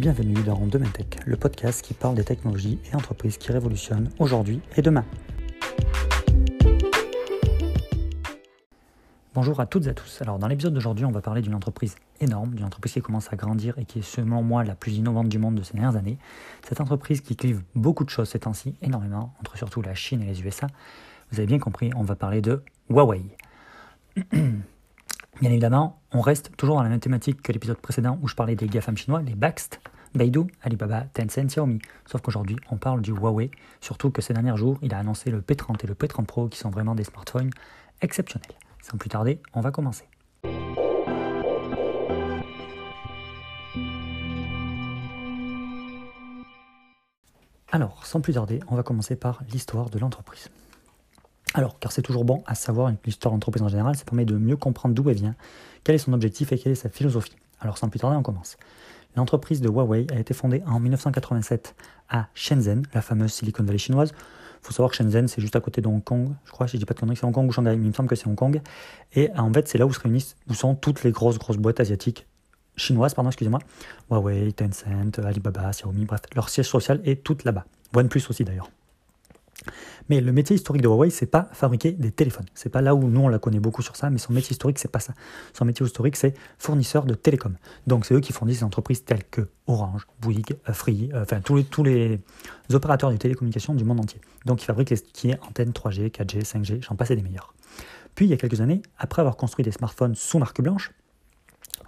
Bienvenue dans Demain Tech, le podcast qui parle des technologies et entreprises qui révolutionnent aujourd'hui et demain. Bonjour à toutes et à tous. Alors dans l'épisode d'aujourd'hui, on va parler d'une entreprise énorme, d'une entreprise qui commence à grandir et qui est selon moi la plus innovante du monde de ces dernières années. Cette entreprise qui clive beaucoup de choses ces temps-ci, énormément, entre surtout la Chine et les USA. Vous avez bien compris, on va parler de Huawei. Bien évidemment, on reste toujours dans la même thématique que l'épisode précédent où je parlais des GAFAM chinois, les Baxt, Baidu, Alibaba, Tencent, Xiaomi. Sauf qu'aujourd'hui, on parle du Huawei, surtout que ces derniers jours, il a annoncé le P30 et le P30 Pro qui sont vraiment des smartphones exceptionnels. Sans plus tarder, on va commencer. Alors, sans plus tarder, on va commencer par l'histoire de l'entreprise. Alors, car c'est toujours bon à savoir l'histoire d'entreprise en général, ça permet de mieux comprendre d'où elle vient, quel est son objectif et quelle est sa philosophie. Alors, sans plus tarder, on commence. L'entreprise de Huawei a été fondée en 1987 à Shenzhen, la fameuse Silicon Valley chinoise. Il faut savoir que Shenzhen, c'est juste à côté de Hong Kong. Je crois, je dis pas de conneries, c'est Hong Kong ou Shanghai, mais il me semble que c'est Hong Kong. Et en fait, c'est là où se réunissent, où sont toutes les grosses, grosses boîtes asiatiques chinoises, pardon, excusez-moi. Huawei, Tencent, Alibaba, Xiaomi, bref, leur siège social est tout là-bas. OnePlus aussi d'ailleurs. Mais le métier historique de Huawei, c'est pas fabriquer des téléphones. C'est pas là où nous on la connaît beaucoup sur ça, mais son métier historique, c'est pas ça. Son métier historique, c'est fournisseur de télécom. Donc c'est eux qui fournissent des entreprises telles que Orange, Bouygues, euh, Free, euh, enfin tous les, opérateurs de télécommunications du monde entier. Donc ils fabriquent les qui est antennes 3G, 4G, 5G, j'en passe des meilleurs. Puis il y a quelques années, après avoir construit des smartphones sous marque blanche,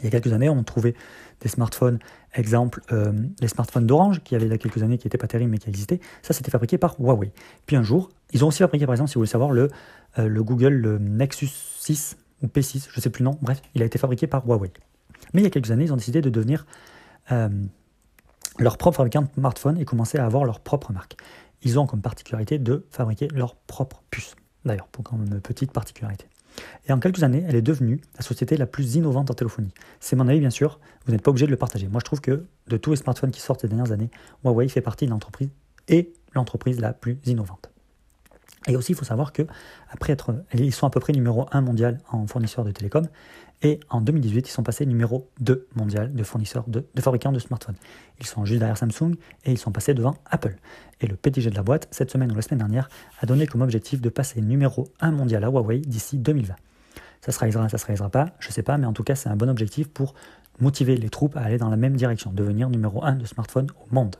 il y a quelques années, on trouvait des smartphones, exemple euh, les smartphones d'Orange, qui avaient il y a quelques années, qui n'étaient pas terribles mais qui existaient. Ça, c'était fabriqué par Huawei. Puis un jour, ils ont aussi fabriqué, par exemple, si vous voulez savoir, le, euh, le Google Nexus 6 ou P6, je ne sais plus le nom, bref, il a été fabriqué par Huawei. Mais il y a quelques années, ils ont décidé de devenir euh, leur propre fabricant de smartphones et commencer à avoir leur propre marque. Ils ont comme particularité de fabriquer leur propre puce. D'ailleurs, pour même une petite particularité. Et en quelques années, elle est devenue la société la plus innovante en téléphonie. C'est mon avis, bien sûr, vous n'êtes pas obligé de le partager. Moi, je trouve que de tous les smartphones qui sortent ces dernières années, Huawei fait partie de l'entreprise et l'entreprise la plus innovante. Et aussi, il faut savoir que après être, ils sont à peu près numéro 1 mondial en fournisseur de télécom. Et en 2018, ils sont passés numéro 2 mondial de fournisseurs de, fabricants de smartphones. Ils sont juste derrière Samsung et ils sont passés devant Apple. Et le PDG de la boîte, cette semaine ou la semaine dernière, a donné comme objectif de passer numéro 1 mondial à Huawei d'ici 2020. Ça se réalisera, ça se réalisera pas, je sais pas, mais en tout cas, c'est un bon objectif pour motiver les troupes à aller dans la même direction, devenir numéro 1 de smartphone au monde.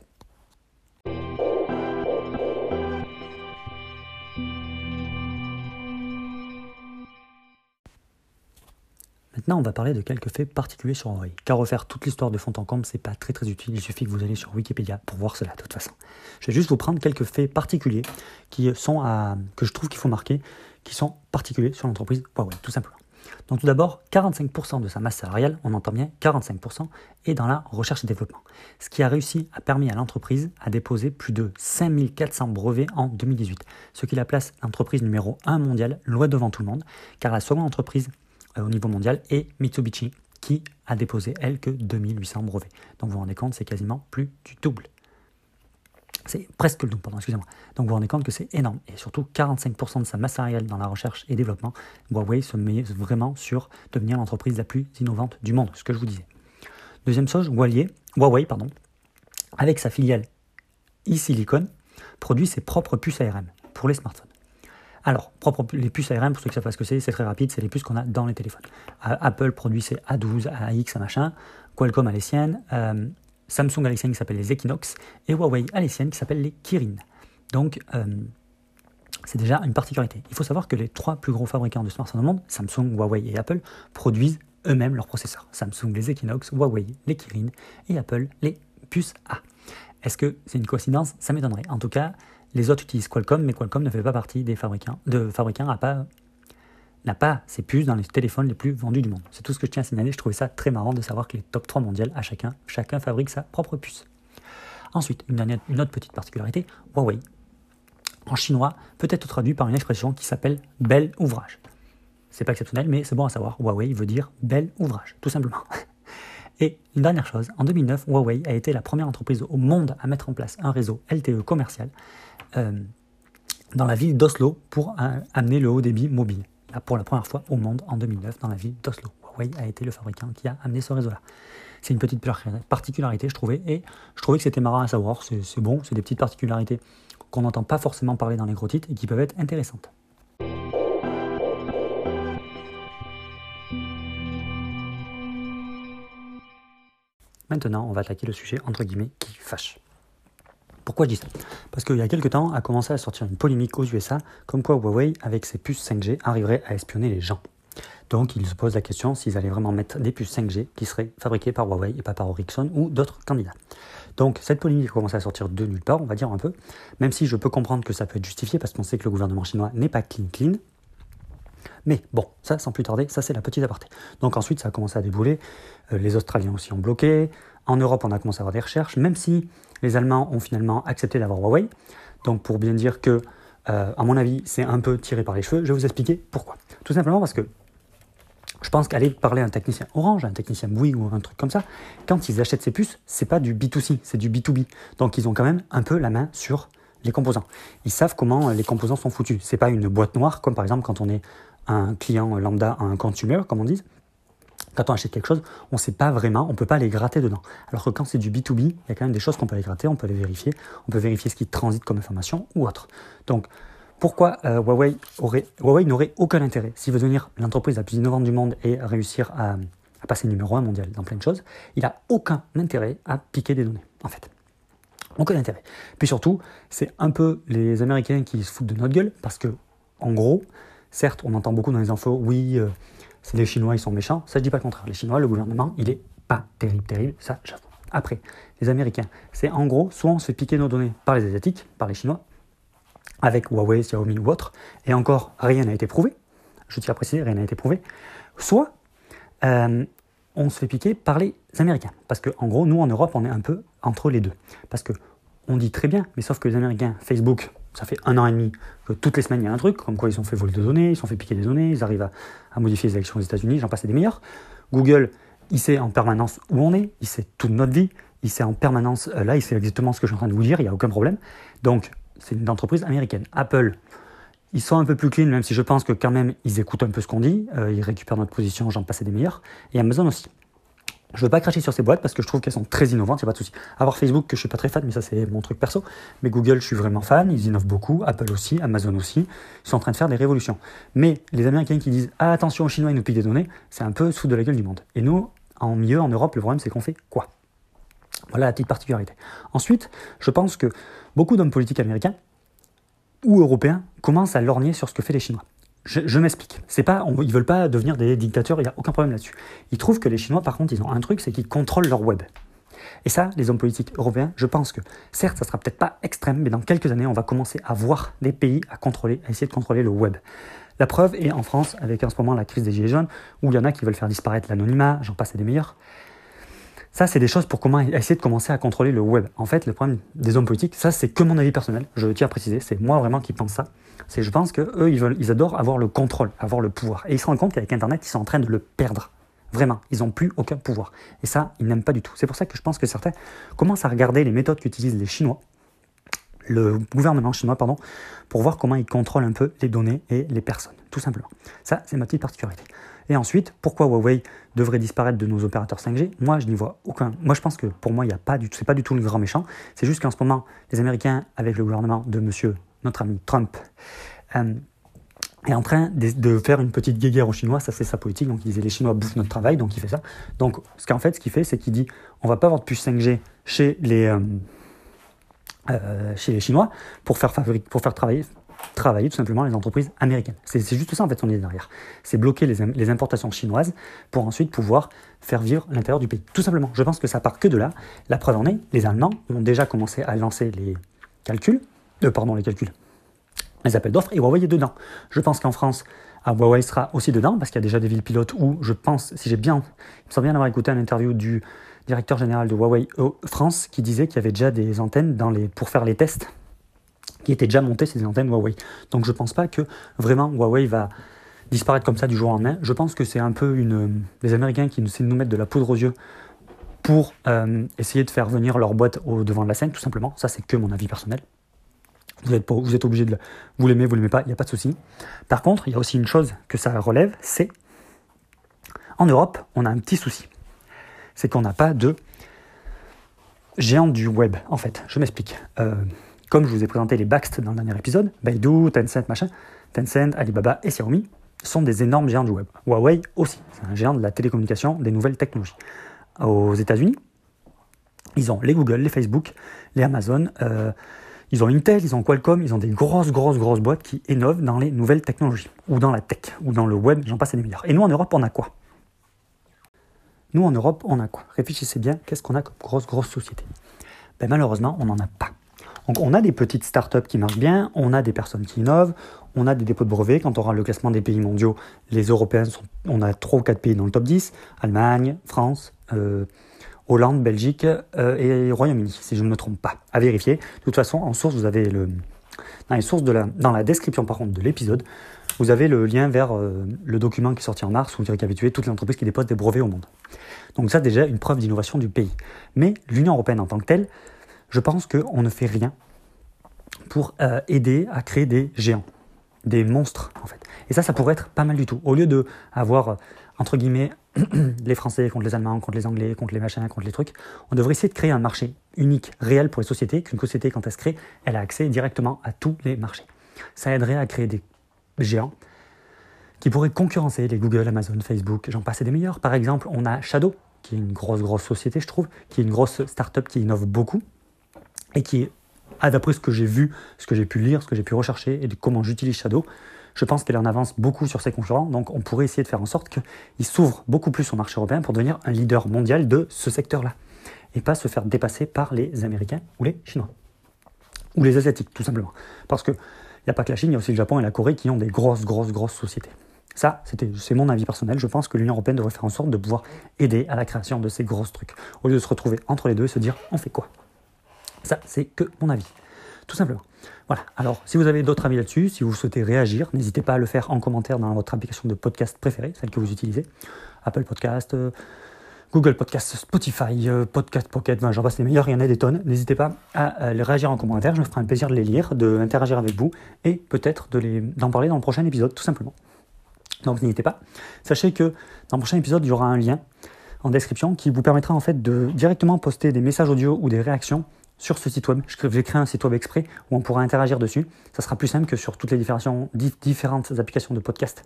Maintenant, on va parler de quelques faits particuliers sur Huawei. Car refaire toute l'histoire de fond en c'est pas très utile. Il suffit que vous allez sur Wikipédia pour voir cela de toute façon. Je vais juste vous prendre quelques faits particuliers qui sont que je trouve qu'il faut marquer, qui sont particuliers sur l'entreprise Huawei, tout simplement. Donc tout d'abord, 45% de sa masse salariale, on entend bien 45%, est dans la recherche et développement. Ce qui a réussi à permis à l'entreprise à déposer plus de 5400 brevets en 2018, ce qui la place l'entreprise numéro 1 mondiale loin devant tout le monde, car la seconde entreprise au niveau mondial est Mitsubishi, qui a déposé, elle, que 2800 brevets. Donc vous vous rendez compte, c'est quasiment plus du double. C'est presque le double, pardon, excusez-moi. Donc vous vous rendez compte que c'est énorme. Et surtout, 45% de sa masse salariale dans la recherche et développement, Huawei se met vraiment sur devenir l'entreprise la plus innovante du monde, ce que je vous disais. Deuxième chose, Huawei, Huawei pardon, avec sa filiale eSilicon, produit ses propres puces ARM pour les smartphones. Alors, propre, les puces ARM, pour ceux qui savent pas ce que c'est, c'est très rapide, c'est les puces qu'on a dans les téléphones. Apple produit ses A12, AX, machin, Qualcomm a les siennes, euh, Samsung a les siennes qui s'appellent les Equinox, et Huawei a les siennes qui s'appellent les Kirin. Donc, euh, c'est déjà une particularité. Il faut savoir que les trois plus gros fabricants de smartphones au monde, Samsung, Huawei et Apple, produisent eux-mêmes leurs processeurs. Samsung les Equinox, Huawei les Kirin et Apple les puces A. Est-ce que c'est une coïncidence? Ça m'étonnerait. En tout cas, les autres utilisent Qualcomm, mais Qualcomm ne fait pas partie des fabricants, de fabricants n'a pas, pas ses puces dans les téléphones les plus vendus du monde. C'est tout ce que je tiens à signaler. Je trouvais ça très marrant de savoir que les top 3 mondiales, à chacun, chacun fabrique sa propre puce. Ensuite, une, dernière, une autre petite particularité, Huawei, en chinois, peut être traduit par une expression qui s'appelle bel ouvrage. C'est pas exceptionnel, mais c'est bon à savoir. Huawei veut dire bel ouvrage, tout simplement. Et une dernière chose, en 2009, Huawei a été la première entreprise au monde à mettre en place un réseau LTE commercial euh, dans la ville d'Oslo pour amener le haut débit mobile. Pour la première fois au monde en 2009 dans la ville d'Oslo. Huawei a été le fabricant qui a amené ce réseau-là. C'est une petite particularité, je trouvais, et je trouvais que c'était marrant à savoir. C'est bon, c'est des petites particularités qu'on n'entend pas forcément parler dans les gros titres et qui peuvent être intéressantes. Maintenant, on va attaquer le sujet entre guillemets qui fâche. Pourquoi je dis ça? Parce qu'il y a quelques temps a commencé à sortir une polémique aux USA comme quoi Huawei, avec ses puces 5G, arriverait à espionner les gens. Donc ils se posent la question s'ils allaient vraiment mettre des puces 5G qui seraient fabriquées par Huawei et pas par Ericsson ou d'autres candidats. Donc cette polémique a commencé à sortir de nulle part, on va dire un peu, même si je peux comprendre que ça peut être justifié parce qu'on sait que le gouvernement chinois n'est pas clean clean. Mais bon, ça sans plus tarder, ça c'est la petite aparté. Donc ensuite ça a commencé à débouler, euh, les Australiens aussi ont bloqué, en Europe on a commencé à avoir des recherches, même si les Allemands ont finalement accepté d'avoir Huawei. Donc pour bien dire que, euh, à mon avis, c'est un peu tiré par les cheveux, je vais vous expliquer pourquoi. Tout simplement parce que je pense qu'aller parler à un technicien Orange, un technicien Bouygues ou un truc comme ça, quand ils achètent ces puces, c'est pas du B2C, c'est du B2B. Donc ils ont quand même un peu la main sur les composants. Ils savent comment les composants sont foutus. C'est pas une boîte noire comme par exemple quand on est un client lambda, un consumer, comme on dit. Quand on achète quelque chose, on ne sait pas vraiment, on ne peut pas les gratter dedans. Alors que quand c'est du B2B, il y a quand même des choses qu'on peut aller gratter, on peut les vérifier, on peut vérifier ce qui transite comme information ou autre. Donc, pourquoi euh, Huawei, aurait, Huawei n'aurait aucun intérêt? S'il veut devenir l'entreprise la plus innovante du monde et réussir à, à passer numéro un mondial dans plein de choses, il n'a aucun intérêt à piquer des données, en fait. Aucun intérêt. Puis surtout, c'est un peu les Américains qui se foutent de notre gueule, parce que, en gros, certes, on entend beaucoup dans les infos, oui, euh, c'est les Chinois, ils sont méchants. Ça, je dis pas le contraire. Les Chinois, le gouvernement, il est pas terrible, terrible. Ça, j'avoue. Après, les Américains, c'est en gros, soit on se fait piquer nos données par les Asiatiques, par les Chinois, avec Huawei, Xiaomi ou autre, et encore, rien n'a été prouvé. Je tiens à préciser, rien n'a été prouvé. Soit euh, on se fait piquer par les Américains. Parce qu'en gros, nous, en Europe, on est un peu entre les deux. Parce que on dit très bien, mais sauf que les Américains, Facebook, ça fait un an et demi que toutes les semaines il y a un truc, comme quoi ils ont fait voler des données, ils ont fait piquer des données, ils arrivent à, modifier les élections aux États-Unis, j'en passe des meilleurs. Google, il sait en permanence où on est, il sait toute notre vie, il sait en permanence, euh, là, il sait exactement ce que je suis en train de vous dire, il n'y a aucun problème. Donc, c'est une entreprise américaine. Apple, ils sont un peu plus clean, même si je pense que quand même, ils écoutent un peu ce qu'on dit, euh, ils récupèrent notre position, j'en passe des meilleurs. Et Amazon aussi. Je ne veux pas cracher sur ces boîtes parce que je trouve qu'elles sont très innovantes, il a pas de souci. Avoir Facebook, que je suis pas très fan, mais ça c'est mon truc perso. Mais Google, je suis vraiment fan, ils innovent beaucoup, Apple aussi, Amazon aussi. Ils sont en train de faire des révolutions. Mais les Américains qui disent ah, attention aux Chinois, ils nous piquent des données, c'est un peu sous de la gueule du monde. Et nous, en milieu, en Europe, le problème c'est qu'on fait quoi? Voilà la petite particularité. Ensuite, je pense que beaucoup d'hommes politiques américains ou européens commencent à lorgner sur ce que fait les Chinois. Je, m'explique. C'est pas, on, ils veulent pas devenir des dictateurs, il n'y a aucun problème là-dessus. Ils trouvent que les Chinois, par contre, ils ont un truc, c'est qu'ils contrôlent leur web. Et ça, les hommes politiques européens, je pense que, certes, ça sera peut-être pas extrême, mais dans quelques années, on va commencer à voir des pays à contrôler, à essayer de contrôler le web. La preuve est en France, avec en ce moment la crise des Gilets jaunes, où il y en a qui veulent faire disparaître l'anonymat, j'en passe des meilleurs. Ça, c'est des choses pour comment essayer de commencer à contrôler le web. En fait, le problème des hommes politiques, ça, c'est que mon avis personnel. Je tiens à préciser, c'est moi vraiment qui pense ça. C'est, je pense que eux, ils adorent avoir le contrôle, avoir le pouvoir. Et ils se rendent compte qu'avec Internet, ils sont en train de le perdre. Vraiment, ils n'ont plus aucun pouvoir. Et ça, ils n'aiment pas du tout. C'est pour ça que je pense que certains commencent à regarder les méthodes qu'utilisent les Chinois, le gouvernement chinois, pardon, pour voir comment ils contrôlent un peu les données et les personnes, tout simplement. Ça, c'est ma petite particularité. Et ensuite, pourquoi Huawei devrait disparaître de nos opérateurs 5G Moi, je n'y vois aucun. Moi, je pense que pour moi, il n'y a pas du. C'est pas du tout le grand méchant. C'est juste qu'en ce moment, les Américains, avec le gouvernement de Monsieur notre ami Trump, euh, est en train de, faire une petite guéguerre aux Chinois. Ça, c'est sa politique. Donc, il disait les Chinois bouffent notre travail, donc il fait ça. Donc, ce qu'en fait, ce qu'il fait, c'est qu'il dit on va pas avoir de puce 5G chez les euh, euh, chez les Chinois pour faire, pour faire travailler, travailler tout simplement les entreprises américaines. C'est juste ça en fait son idée derrière. C'est bloquer les, les, importations chinoises pour ensuite pouvoir faire vivre l'intérieur du pays. Tout simplement. Je pense que ça part que de là. La preuve en est, les Allemands ont déjà commencé à lancer les calculs, euh, pardon, les calculs, les appels d'offres et Huawei est dedans. Je pense qu'en France, ah, Huawei sera aussi dedans parce qu'il y a déjà des villes pilotes où je pense, si j'ai bien, il me semble bien d'avoir écouté un interview du directeur général de Huawei France qui disait qu'il y avait déjà des antennes les, pour faire les tests qui étaient déjà montées ces antennes Huawei. Donc je ne pense pas que vraiment Huawei va disparaître comme ça du jour au lendemain. Je pense que c'est un peu des Américains qui essaient de nous mettre de la poudre aux yeux pour euh, essayer de faire venir leur boîte au devant de la scène, tout simplement. Ça, c'est que mon avis personnel. Vous êtes, vous êtes obligé de vous l'aimez, vous l'aimez pas, il n'y a pas de souci. Par contre, il y a aussi une chose que ça relève, c'est En Europe, on a un petit souci. C'est qu'on n'a pas de géant du web, en fait. Je m'explique. Euh, comme je vous ai présenté les Baxt dans le dernier épisode, Baidu, Tencent, machin, Tencent, Alibaba et Xiaomi sont des énormes géants du web. Huawei aussi, c'est un géant de la télécommunication, des nouvelles technologies. Aux États-Unis, ils ont les Google, les Facebook, les Amazon, euh, ils ont Intel, ils ont Qualcomm, ils ont des grosses, grosses, grosses boîtes qui innovent dans les nouvelles technologies, ou dans la tech, ou dans le web, j'en passe des milliards. Et nous, en Europe, on a quoi? Nous, en Europe, on a quoi? Réfléchissez bien, qu'est-ce qu'on a comme grosse, grosse société? Ben, Malheureusement, on n'en a pas. Donc on a des petites startups qui marchent bien, on a des personnes qui innovent, on a des dépôts de brevets. Quand on aura le classement des pays mondiaux, les Européens, sont, on a 3 ou 4 pays dans le top 10, Allemagne, France, euh, Hollande, Belgique euh, et Royaume-Uni, si je ne me trompe pas. À vérifier. De toute façon, en source, vous avez le... Dans les sources de la, dans la description par contre de l'épisode, vous avez le lien vers euh, le document qui est sorti en mars où il récapitule toutes les entreprises qui déposent des brevets au monde. Donc ça déjà une preuve d'innovation du pays. Mais l'Union européenne en tant que telle, je pense qu'on ne fait rien pour euh, aider à créer des géants, des monstres en fait. Et ça, ça pourrait être pas mal du tout. Au lieu de avoir euh, entre guillemets les Français contre les Allemands, contre les Anglais, contre les machins, contre les trucs, on devrait essayer de créer un marché unique, réel pour les sociétés, qu'une société quand elle se crée, elle a accès directement à tous les marchés. Ça aiderait à créer des géants qui pourraient concurrencer les Google, Amazon, Facebook, j'en passe des meilleurs. Par exemple, on a Shadow, qui est une grosse, grosse société, je trouve, qui est une grosse start-up qui innove beaucoup, et qui, ah, d'après ce que j'ai vu, ce que j'ai pu lire, ce que j'ai pu rechercher et comment j'utilise Shadow, je pense qu'elle en avance beaucoup sur ses concurrents. Donc on pourrait essayer de faire en sorte qu'il s'ouvre beaucoup plus au marché européen pour devenir un leader mondial de ce secteur-là. Et pas se faire dépasser par les Américains ou les Chinois. Ou les Asiatiques, tout simplement. Parce qu'il n'y a pas que la Chine, il y a aussi le Japon et la Corée qui ont des grosses, grosses, grosses sociétés. Ça, c'est mon avis personnel. Je pense que l'Union européenne devrait faire en sorte de pouvoir aider à la création de ces grosses trucs. Au lieu de se retrouver entre les deux et se dire on fait quoi? Ça, c'est que mon avis. Tout simplement. Voilà. Alors, si vous avez d'autres avis là-dessus, si vous souhaitez réagir, n'hésitez pas à le faire en commentaire dans votre application de podcast préférée, celle que vous utilisez. Apple Podcast, euh, Google Podcast, Spotify, euh, Podcast Pocket, j'en passe les meilleurs, il y en a des tonnes. N'hésitez pas à réagir en commentaire, je me ferai un plaisir de les lire, d'interagir avec vous et peut-être d'en parler dans le prochain épisode, tout simplement. Donc n'hésitez pas. Sachez que dans le prochain épisode, il y aura un lien en description qui vous permettra en fait de directement poster des messages audio ou des réactions sur ce site web. Je vais créer un site web exprès où on pourra interagir dessus. Ça sera plus simple que sur toutes les différentes applications de podcast.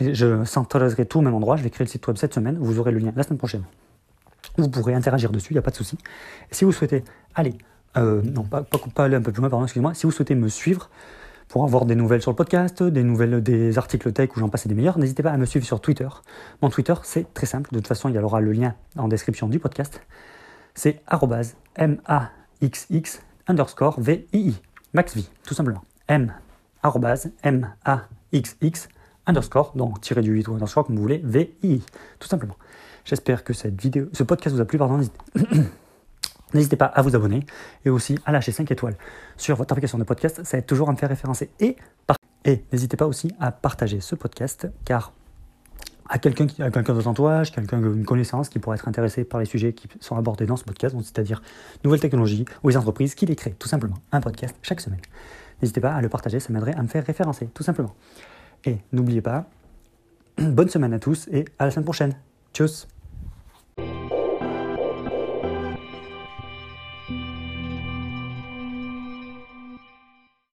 Je, centraliserai tout au même endroit. Je vais créer le site web cette semaine. Vous aurez le lien la semaine prochaine. Vous pourrez interagir dessus, il n'y a pas de souci. si vous souhaitez aller, euh, non, pas, aller un peu plus loin, pardon, excusez-moi, si vous souhaitez me suivre pour avoir des nouvelles sur le podcast, des nouvelles, des articles tech où j'en passe des meilleurs, n'hésitez pas à me suivre sur Twitter. Mon Twitter, c'est très simple. De toute façon, il y aura le lien en description du podcast. C'est MA xx underscore VII, max V, tout simplement. M, arrobase, M, A, X, X, underscore, donc tiré du 8 ou underscore, comme vous voulez, VII, tout simplement. J'espère que cette vidéo, ce podcast vous a plu, pardon, N'hésitez pas à vous abonner et aussi à lâcher 5 étoiles sur votre application de podcast, ça aide toujours à me faire référencer. Et, et n'hésitez pas aussi à partager ce podcast car à quelqu'un quelqu'un de votre entourage, quelqu'un une connaissance qui pourrait être intéressé par les sujets qui sont abordés dans ce podcast, c'est-à-dire nouvelles technologies ou les entreprises qui les créent, tout simplement. Un podcast chaque semaine. N'hésitez pas à le partager, ça m'aiderait à me faire référencer, tout simplement. Et n'oubliez pas, bonne semaine à tous et à la semaine prochaine. Tchuss